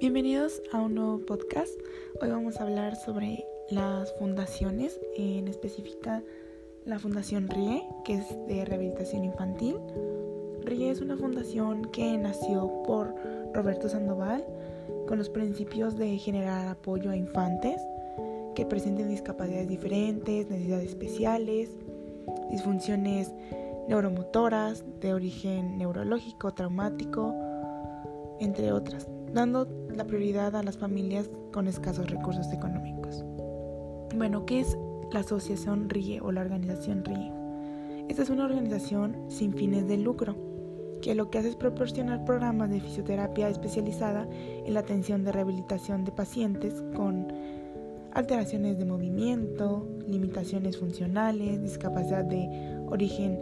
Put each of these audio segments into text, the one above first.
Bienvenidos a un nuevo podcast. Hoy vamos a hablar sobre las fundaciones, en específica la Fundación RIE, que es de rehabilitación infantil. RIE es una fundación que nació por Roberto Sandoval con los principios de generar apoyo a infantes que presenten discapacidades diferentes, necesidades especiales, disfunciones neuromotoras de origen neurológico, traumático, entre otras, dando la prioridad a las familias con escasos recursos económicos. Bueno, ¿qué es la Asociación RIE o la organización RIE? Esta es una organización sin fines de lucro que lo que hace es proporcionar programas de fisioterapia especializada en la atención de rehabilitación de pacientes con alteraciones de movimiento, limitaciones funcionales, discapacidad de origen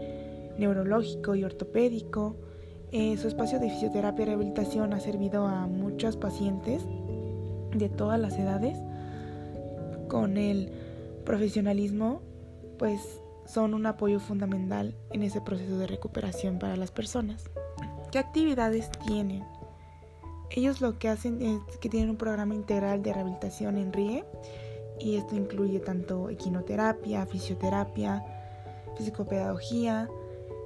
neurológico y ortopédico, eh, su espacio de fisioterapia y rehabilitación ha servido a muchos pacientes de todas las edades. Con el profesionalismo, pues son un apoyo fundamental en ese proceso de recuperación para las personas. ¿Qué actividades tienen? Ellos lo que hacen es que tienen un programa integral de rehabilitación en RIE y esto incluye tanto equinoterapia, fisioterapia, psicopedagogía,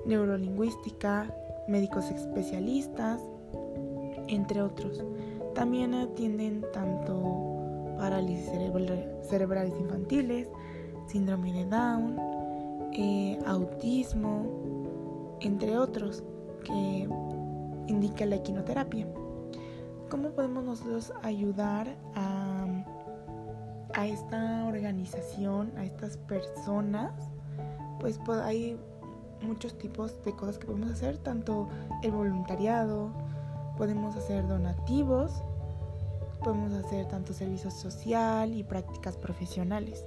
neurolingüística, médicos especialistas, entre otros. También atienden tanto parálisis cerebrales infantiles, síndrome de Down, eh, autismo, entre otros, que indica la equinoterapia. ¿Cómo podemos nosotros ayudar a, a esta organización, a estas personas? Pues, pues hay muchos tipos de cosas que podemos hacer, tanto el voluntariado, podemos hacer donativos, podemos hacer tanto servicio social y prácticas profesionales.